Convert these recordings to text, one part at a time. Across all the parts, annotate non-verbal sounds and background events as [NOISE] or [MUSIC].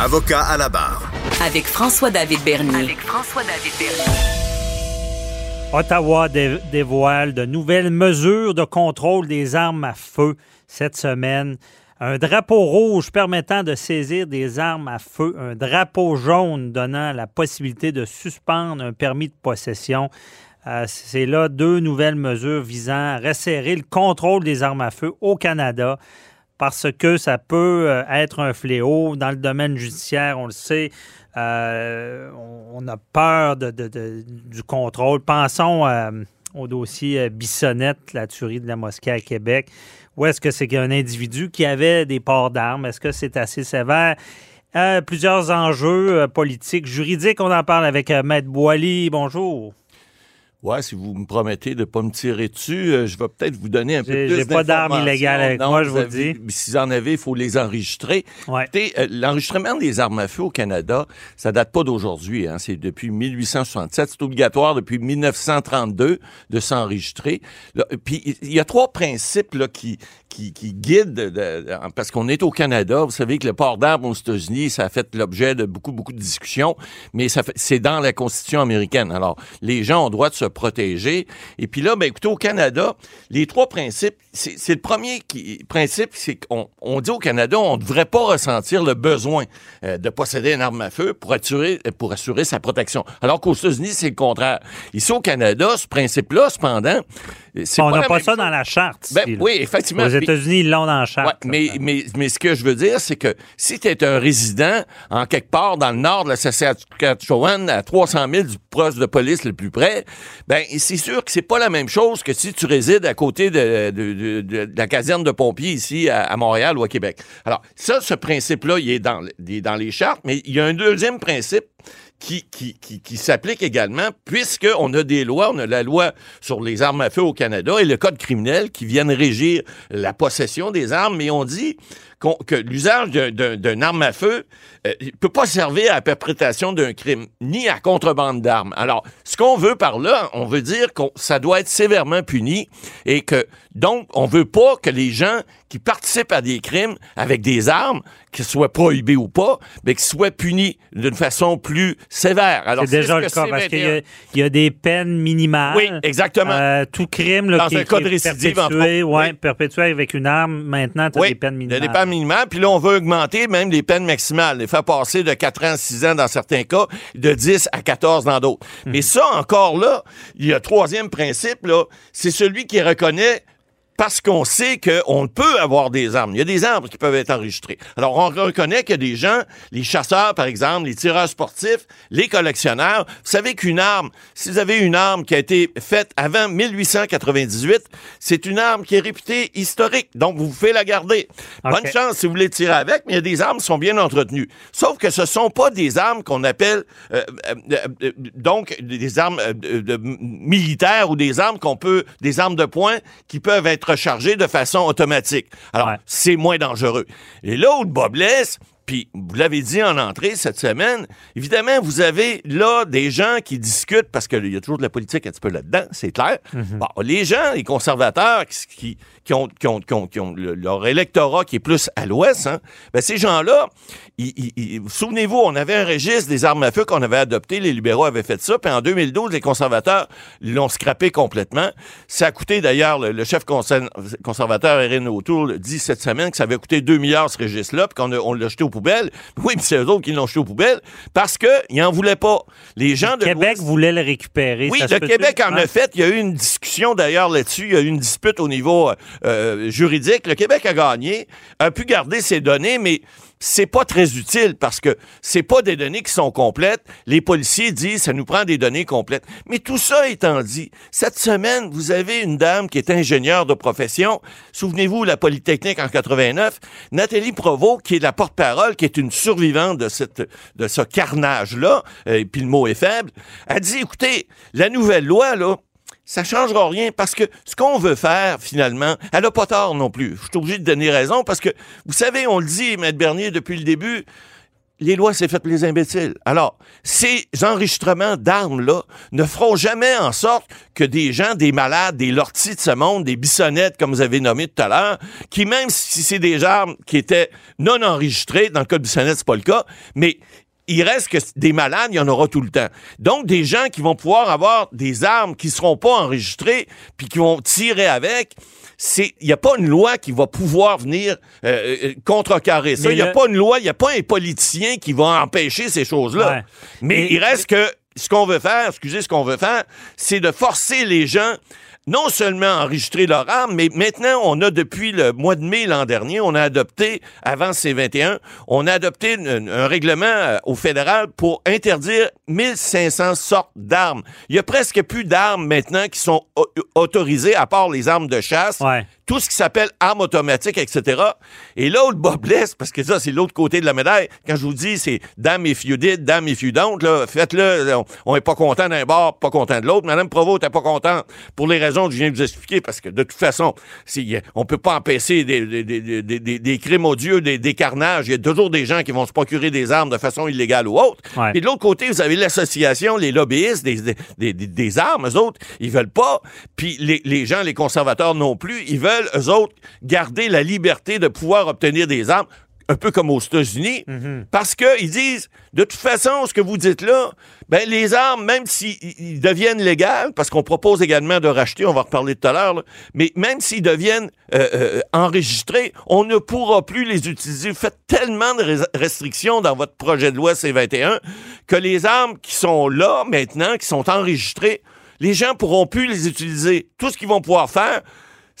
Avocat à la barre. Avec François-David Bernier. Avec François-David Bernier. Ottawa dévoile de nouvelles mesures de contrôle des armes à feu cette semaine. Un drapeau rouge permettant de saisir des armes à feu, un drapeau jaune donnant la possibilité de suspendre un permis de possession. Euh, c'est là deux nouvelles mesures visant à resserrer le contrôle des armes à feu au Canada parce que ça peut euh, être un fléau dans le domaine judiciaire, on le sait. Euh, on a peur du contrôle. Pensons euh, au dossier Bissonnette, la tuerie de la mosquée à Québec. Où est-ce que c'est qu'un individu qui avait des ports d'armes? Est-ce que c'est assez sévère? plusieurs enjeux politiques, juridiques. On en parle avec Maître Boily. Bonjour. Ouais, si vous me promettez de ne pas me tirer dessus, euh, je vais peut-être vous donner un peu plus J'ai pas d'armes illégales avec moi, je vous, dis. Si vous en avez, il faut les enregistrer. Ouais. Euh, l'enregistrement des armes à feu au Canada, ça date pas d'aujourd'hui. Hein, c'est depuis 1867. C'est obligatoire depuis 1932 de s'enregistrer. Puis il y a trois principes là, qui, qui, qui guident, parce qu'on est au Canada. Vous savez que le port d'armes aux États-Unis, ça a fait l'objet de beaucoup, beaucoup de discussions, mais c'est dans la Constitution américaine. Alors, les gens ont droit de se protéger. Et puis là, ben, écoutez, au Canada, les trois principes, c'est le premier qui, principe, c'est qu'on on dit au Canada, on ne devrait pas ressentir le besoin euh, de posséder une arme à feu pour assurer, pour assurer sa protection. Alors qu'aux États-Unis, c'est le contraire. Ici, au Canada, ce principe-là, cependant, on n'a pas ça dans la charte. Ben, oui, effectivement. Aux États-unis, ils l'ont dans la charte. mais, mais, mais ce que je veux dire, c'est que si tu es un résident en quelque part dans le nord de la Saskatchewan, à 300 000 du poste de police le plus près, ben c'est sûr que c'est pas la même chose que si tu résides à côté de, de, de, la caserne de pompiers ici à, Montréal ou à Québec. Alors, ça, ce principe-là, il est dans les chartes, mais il y a un deuxième principe qui, qui, qui, s'applique également, puisqu'on a des lois, on a la loi sur les armes à feu au Canada et le code criminel qui viennent régir la possession des armes, mais on dit que l'usage d'une arme à feu ne euh, peut pas servir à la perpétration d'un crime, ni à contrebande d'armes. Alors, ce qu'on veut par là, on veut dire que ça doit être sévèrement puni et que, donc, on veut pas que les gens qui participent à des crimes avec des armes, qu'ils soient prohibés ou pas, mais qu'ils soient punis d'une façon plus sévère. Alors, c'est déjà le cas, parce qu'il y, a des peines minimales. Oui, exactement. Euh, tout crime là, Dans un cas de récidive, perpétué, ouais, perpétué avec une arme, maintenant, tu as des peines minimales. Minimales, puis là, on veut augmenter même les peines maximales, les faire passer de 4 ans à 6 ans dans certains cas, de 10 à 14 dans d'autres. Mhm. Mais ça, encore là, il y a un troisième principe, là, c'est celui qui reconnaît parce qu'on sait qu'on peut avoir des armes. Il y a des armes qui peuvent être enregistrées. Alors, on reconnaît que des gens, les chasseurs, par exemple, les tireurs sportifs, les collectionneurs, vous savez qu'une arme, si vous avez une arme qui a été faite avant 1898, c'est une arme qui est réputée historique. Donc, vous pouvez la garder. Bonne chance si vous voulez tirer avec, mais il y a des armes qui sont bien entretenues. Sauf que ce sont pas des armes qu'on appelle, euh, euh, euh, donc, des armes militaires ou des armes qu'on peut, des armes de poing qui peuvent être recharger de façon automatique. Alors, c'est moins dangereux. Et là où le bas blesse, puis vous l'avez dit en entrée cette semaine, évidemment, vous avez là des gens qui discutent, parce qu'il y a toujours de la politique un petit peu là-dedans, c'est clair. Mhm. bon, les gens, les conservateurs qui, qui ont, qui ont, qui ont, leur électorat qui est plus à l'ouest, hein, ben ces gens-là, souvenez-vous, on avait un registre des armes à feu qu'on avait adopté, les libéraux avaient fait ça, puis en 2012, les conservateurs l'ont scrappé complètement. Ça a coûté d'ailleurs, le, chef conservateur Erin O'Toole dit cette semaine que ça avait coûté 2 milliards ce registre-là, puis qu'on on l'a jeté au oui, mais c'est eux autres qui l'ont jeté aux poubelles parce qu'ils n'en voulaient pas. Les gens de Québec voulait le récupérer. Oui, le Québec en a fait. Il y a eu une discussion d'ailleurs là-dessus. Il y a eu une dispute au niveau euh, juridique. Le Québec a gagné, a pu garder ses données, mais c'est pas très utile parce que c'est pas des données qui sont complètes. Les policiers disent ça nous prend des données complètes. Mais tout ça étant dit, cette semaine, vous avez une dame qui est ingénieure de profession. Souvenez-vous, la Polytechnique en 89. Nathalie Provost, qui est la porte-parole, qui est une survivante de cette, de ce carnage-là, euh, et puis le mot est faible, a dit, écoutez, la nouvelle loi, là, ça changera rien parce que ce qu'on veut faire, finalement, elle n'a pas tort non plus. Je suis obligé de donner raison parce que, vous savez, on le dit, Maître Bernier, depuis le début, les lois, c'est fait pour les imbéciles. Alors, ces enregistrements d'armes-là ne feront jamais en sorte que des gens, des malades, des lortis de ce monde, des bissonnettes, comme vous avez nommé tout à l'heure, qui même si c'est des armes qui étaient non enregistrées, dans le cas de bissonnette, c'est pas le cas, mais il reste que des malades, il y en aura tout le temps. Donc, des gens qui vont pouvoir avoir des armes qui seront pas enregistrées, puis qui vont tirer avec, c'est il n'y a pas une loi qui va pouvoir venir euh, euh, contrecarrer ça. Il n'y a pas une loi, il n'y a pas un politicien qui va empêcher ces choses-là. Mais il reste que ce qu'on veut faire, excusez, ce qu'on veut faire, c'est de forcer les gens non seulement enregistrer leur arme, mais maintenant, on a depuis le mois de mai l'an dernier, on a adopté, avant C21, on a adopté un, règlement euh, au fédéral pour interdire 1500 sortes d'armes. Il y a presque plus d'armes maintenant qui sont autorisées, à part les armes de chasse. Tout ce qui s'appelle armes automatiques, etc. Et là où le bas blesse, parce que ça, c'est l'autre côté de la médaille, quand je vous dis, c'est dame if you did, dame if you don't, là, faites-le, on n'est pas content d'un bord, pas content de l'autre. Madame Provost t'es pas content pour les raisons que je viens de vous expliquer, parce que de toute façon, on peut pas empêcher des, des, des, des crimes odieux, des, carnages. Il y a toujours des gens qui vont se procurer des armes de façon illégale ou autre. Et de l'autre côté, vous avez l'association, les lobbyistes des, des, armes, eux autres, ils veulent pas. Puis les, les gens, les conservateurs non plus, ils veulent, eux autres, garder la liberté de pouvoir obtenir des armes un peu comme aux États-Unis, mhm. parce qu'ils disent, de toute façon, ce que vous dites là, ben, les armes, même s'ils deviennent légales, parce qu'on propose également de racheter, on va reparler tout à l'heure, mais même s'ils deviennent euh, euh, enregistrés, on ne pourra plus les utiliser. Vous faites tellement de restrictions dans votre projet de loi C-21 que les armes qui sont là maintenant, qui sont enregistrées, les gens pourront plus les utiliser. Tout ce qu'ils vont pouvoir faire,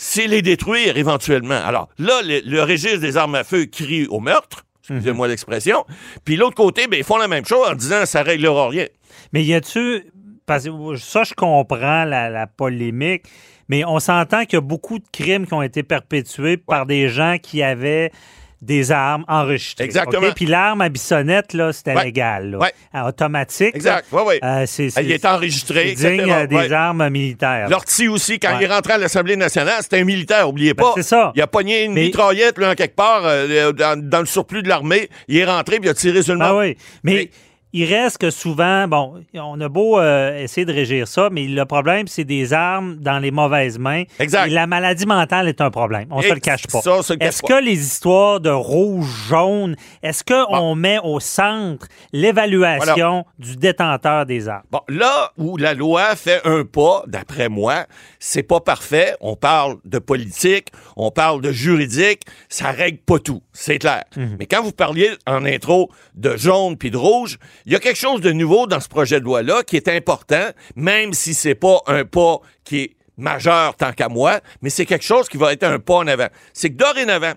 c'est les détruire éventuellement. Alors là, le, registre des armes à feu crie au meurtre, excusez-moi mhm. l'expression, puis l'autre côté, ben, ils font la même chose en disant ça réglera rien. Mais y a-tu, parce que ça, je comprends la, polémique, mais on s'entend qu'il y a beaucoup de crimes qui ont été perpétués par des gens qui avaient des armes enregistrées. Exactement. Puis l'arme à bissonnette, là, c'était légal. Là. Ouais. automatique. Exact. Oui, oui. Euh, Il est enregistré. C'est digne euh, des armes militaires. L'ortie aussi, quand il est rentré à l'Assemblée nationale, c'était un militaire, oubliez ben, pas. c'est ça. Il a pogné une mitraillette, là, en quelque part, euh, dans, le surplus de l'armée. Il est rentré, puis il a tiré sur le ah, oui. Mais il reste que souvent, bon, on a beau euh, essayer de régir ça, mais le problème, c'est des armes dans les mauvaises mains. Exact. Et la maladie mentale est un problème. On ne se le cache pas. Est-ce que les histoires de rouge, jaune, est-ce qu'on met au centre l'évaluation du détenteur des armes? Bon, là où la loi fait un pas, d'après moi, c'est pas parfait. On parle de politique, on parle de juridique, ça règle pas tout, c'est clair. Mhm. Mais quand vous parliez en intro de jaune puis de rouge, il y a quelque chose de nouveau dans ce projet de loi-là qui est important, même si c'est pas un pas qui est majeur tant qu'à moi, mais c'est quelque chose qui va être un pas en avant. C'est que dorénavant,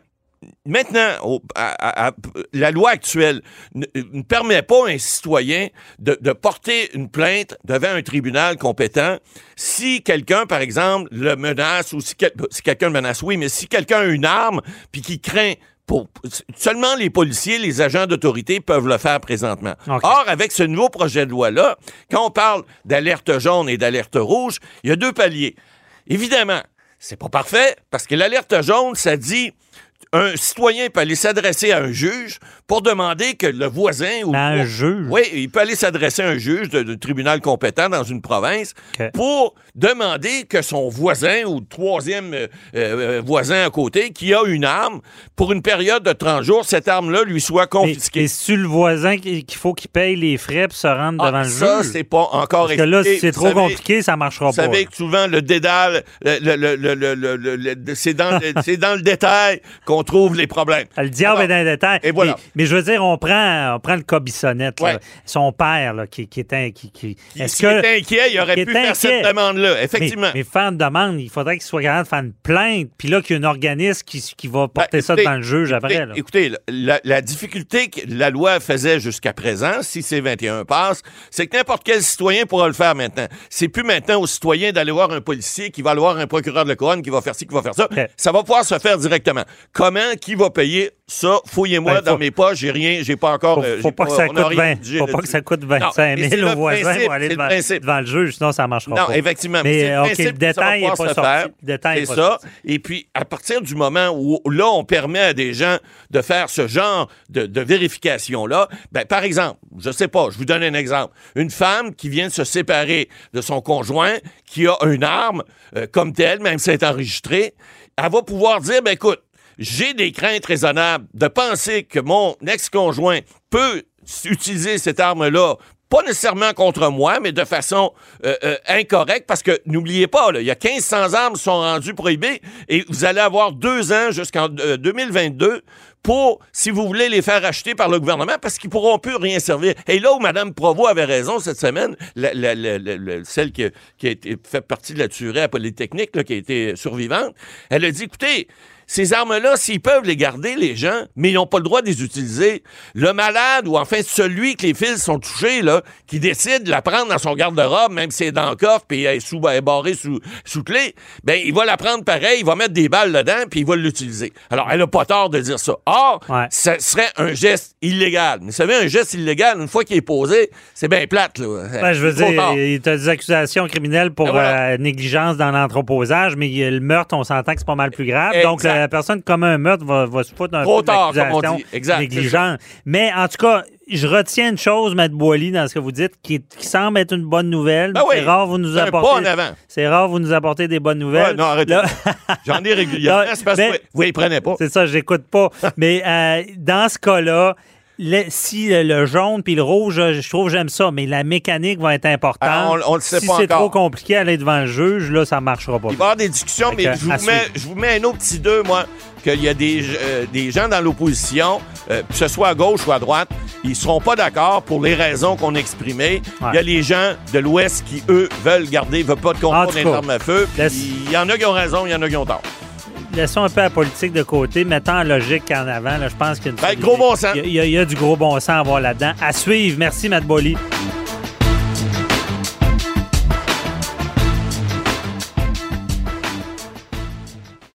maintenant, la loi actuelle ne, permet pas à un citoyen de, porter une plainte devant un tribunal compétent si quelqu'un, par exemple, le menace ou si, si quelqu'un le menace, oui, mais si quelqu'un a une arme puis qui craint seulement les policiers, les agents d'autorité peuvent le faire présentement. Or, avec ce nouveau projet de loi-là, quand on parle d'alerte jaune et d'alerte rouge, il y a deux paliers. Évidemment, c'est pas parfait parce que l'alerte jaune, ça dit un citoyen peut aller s'adresser à un juge pour demander que le voisin ou un juge. Oui, il peut aller s'adresser à un juge de, tribunal compétent dans une province pour demander que son voisin ou troisième euh, euh, voisin à côté qui a une arme pour une période de 30 jours, cette arme-là lui soit confisquée. Et c'est le voisin qu'il faut qu'il paye les frais pour se rendre ah, devant le juge? Ça, c'est pas encore Parce que là, si c'est trop compliqué, ça marchera pas. Vous savez que souvent le dédale, c'est dans, [LAUGHS] dans le détail qu'on trouve les problèmes. Le diable est dans les détails. Et voilà. Mais, je veux dire, on prend, on prend le cas Bissonnette, son père, là, qui, qui, est, qui, qui, est-ce que, inquiet, il aurait pu faire cette demande-là, effectivement. Mais, faire une demande, il faudrait qu'il soit capable de faire une plainte, puis là, qu'il y a un organisme qui, qui va ben, porter ça devant le juge après. Écoutez, la, difficulté que la loi faisait jusqu'à présent, si C-21 passe, c'est que n'importe quel citoyen pourra le faire maintenant. C'est plus maintenant au citoyen d'aller voir un policier qui va aller voir un procureur de la couronne qui va faire ci, qui va faire ça. Ça va pouvoir se faire directement. Comme comment, qui va payer? Ça? Fouillez-moi Ben, dans faut- mes poches, j'ai rien, j'ai pas encore. Faut, euh, faut pas que ça coûte rien 20. dit Faut pas que ça coûte Non, 25 mais c'est 000 le aux voisins pour aller c'est le devant, devant le juge, sinon ça marchera Non, pas. effectivement. c'est Mais le détail n'est pas sorti. faire. Le détail est C'est ça. Et puis, à partir du moment où là, on permet à des gens de faire ce genre de, de vérification-là, ben, par exemple, je sais pas, je vous donne un exemple. Une femme qui vient de se séparer de son conjoint, qui a une arme euh, comme telle, même si elle est enregistrée, elle va pouvoir dire, ben, écoute, j'ai des craintes raisonnables de penser que mon ex-conjoint peut utiliser cette arme-là pas nécessairement contre moi, mais de façon euh, euh, incorrecte, parce que n'oubliez pas, il y a 1500 armes qui sont rendues prohibées et vous allez avoir deux ans jusqu'en euh, 2022 pour, si vous voulez, les faire acheter par le gouvernement, parce qu'ils pourront plus rien servir. Et là où Mme Provost avait raison cette semaine, celle qui, a- été fait partie de la tuerie à Polytechnique, qui a été survivante, elle a dit, écoutez, ces armes-là, s'ils peuvent les garder, les gens, mais ils n'ont pas le droit de les utiliser, le malade ou enfin celui que les fils sont touchés, là, qui décide de la prendre dans son garde-robe, même si elle est dans le coffre puis elle est, sous, elle est barrée sous, sous clé, ben il va la prendre pareil, il va mettre des balles dedans puis il va l'utiliser. Alors, elle a pas tort de dire ça. Or, Ouais. ça serait un geste illégal. Mais vous savez, un geste illégal, une fois qu'il est posé, c'est bien plate, là. Ben, je veux dire, tard. il t'a des accusations criminelles pour Ben voilà. euh, négligence dans l'entreposage, mais il y a le meurtre, on s'entend que c'est pas mal plus grave. Donc. La personne commet un meurtre va, va se foutre un Trop peu tard, comme on dit. Exact, négligente. Mais en tout cas, je retiens une chose, Matt Boily, dans ce que vous dites, qui, qui semble être une bonne nouvelle. Ben oui, c'est rare, vous nous apportez. C'est rare, vous nous apportez des bonnes nouvelles. Ouais, non, arrêtez. [LAUGHS] J'en ai régulièrement. [LAUGHS] C'est parce que vous les prenez pas. C'est ça, j'écoute pas. [LAUGHS] Mais euh, dans ce cas-là, le- si le, le jaune puis le rouge, je trouve que j'aime ça, mais la mécanique va être importante. Ah, on- on le sait si pas c'est trop compliqué à aller devant le juge, là, ça marchera pas. Il va y avoir des discussions, mais que, je vous, mets, suivre. je vous mets un autre petit deux, moi, qu'il y a des, euh, des gens dans l'opposition, euh, que ce soit à gauche ou à droite, ils seront pas d'accord pour les raisons qu'on a exprimées. Il Ouais. y a les gens de l'Ouest qui, eux, veulent garder, veulent pas de En contrôle tout des cas, armes à feu. Il y en a qui ont raison, il y en a qui ont tort. Laissons un peu la politique de côté, mettons la logique en avant. Là, je pense qu'il y a une Ben, gros bon sens. Il y a- il y, a- il y a du gros bon sens à voir là-dedans. À suivre. Merci, Matt Bolly.